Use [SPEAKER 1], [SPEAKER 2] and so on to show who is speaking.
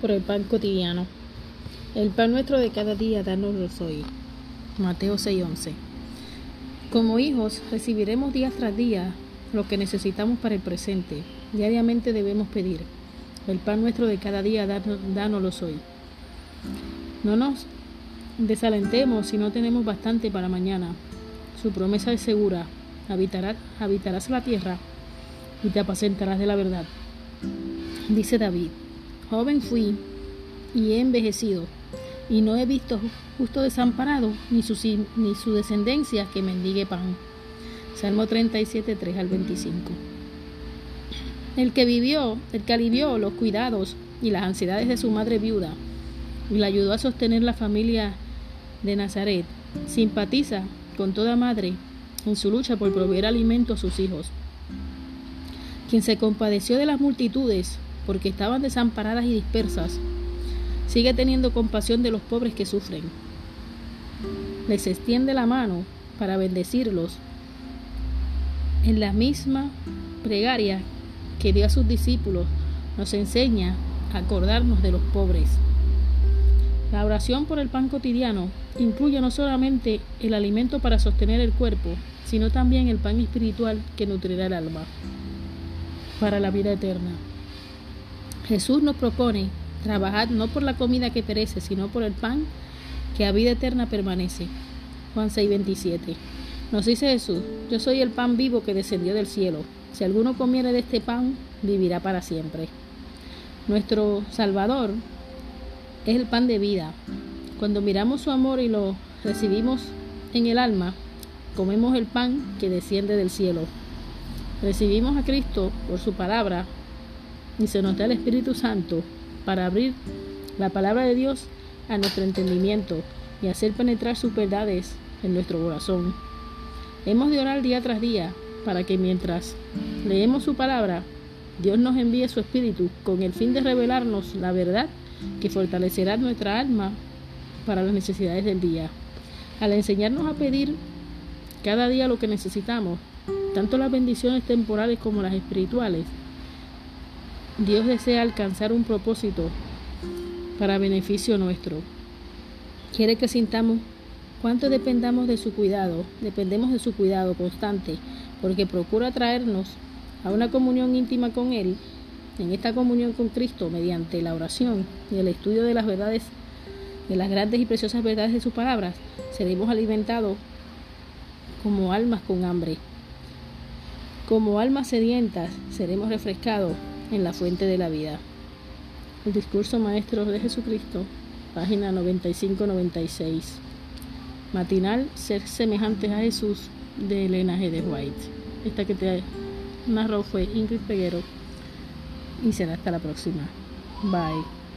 [SPEAKER 1] por el pan cotidiano. El pan nuestro de cada día, danoslo hoy. Mateo 6:11. Como hijos, recibiremos día tras día lo que necesitamos para el presente. Diariamente debemos pedir. El pan nuestro de cada día, danoslo hoy. No nos desalentemos si no tenemos bastante para mañana. Su promesa es segura. Habitarás, habitarás la tierra y te apacentarás de la verdad. Dice David. Joven fui y he envejecido, y no he visto justo desamparado, ni su, ni su descendencia que mendigue pan. Salmo 37, 3 al 25. El que vivió, el que alivió los cuidados y las ansiedades de su madre viuda y le ayudó a sostener la familia de Nazaret, simpatiza con toda madre en su lucha por proveer alimento a sus hijos. Quien se compadeció de las multitudes porque estaban desamparadas y dispersas. Sigue teniendo compasión de los pobres que sufren. Les extiende la mano para bendecirlos en la misma plegaria que dio a sus discípulos, nos enseña a acordarnos de los pobres. La oración por el pan cotidiano incluye no solamente el alimento para sostener el cuerpo, sino también el pan espiritual que nutrirá el alma para la vida eterna. Jesús nos propone trabajar no por la comida que perece, sino por el pan que a vida eterna permanece. Juan 6:27. Nos dice Jesús, yo soy el pan vivo que descendió del cielo. Si alguno comiere de este pan, vivirá para siempre. Nuestro Salvador es el pan de vida. Cuando miramos su amor y lo recibimos en el alma, comemos el pan que desciende del cielo. Recibimos a Cristo por su palabra y se nos da el Espíritu Santo para abrir la palabra de Dios a nuestro entendimiento y hacer penetrar sus verdades en nuestro corazón. Hemos de orar día tras día para que mientras leemos su palabra, Dios nos envíe su Espíritu con el fin de revelarnos la verdad que fortalecerá nuestra alma para las necesidades del día. Al enseñarnos a pedir cada día lo que necesitamos, tanto las bendiciones temporales como las espirituales, Dios desea alcanzar un propósito para beneficio nuestro. Quiere que sintamos cuánto dependamos de su cuidado, dependemos de su cuidado constante, porque procura traernos a una comunión íntima con Él, en esta comunión con Cristo, mediante la oración y el estudio de las verdades, de las grandes y preciosas verdades de sus palabras, seremos alimentados como almas con hambre. Como almas sedientas seremos refrescados en la fuente de la vida. El discurso maestro de Jesucristo, página 95-96. Matinal, ser semejantes a Jesús, de Elena G. de White. Esta que te narró fue Ingrid Peguero y será hasta la próxima. Bye.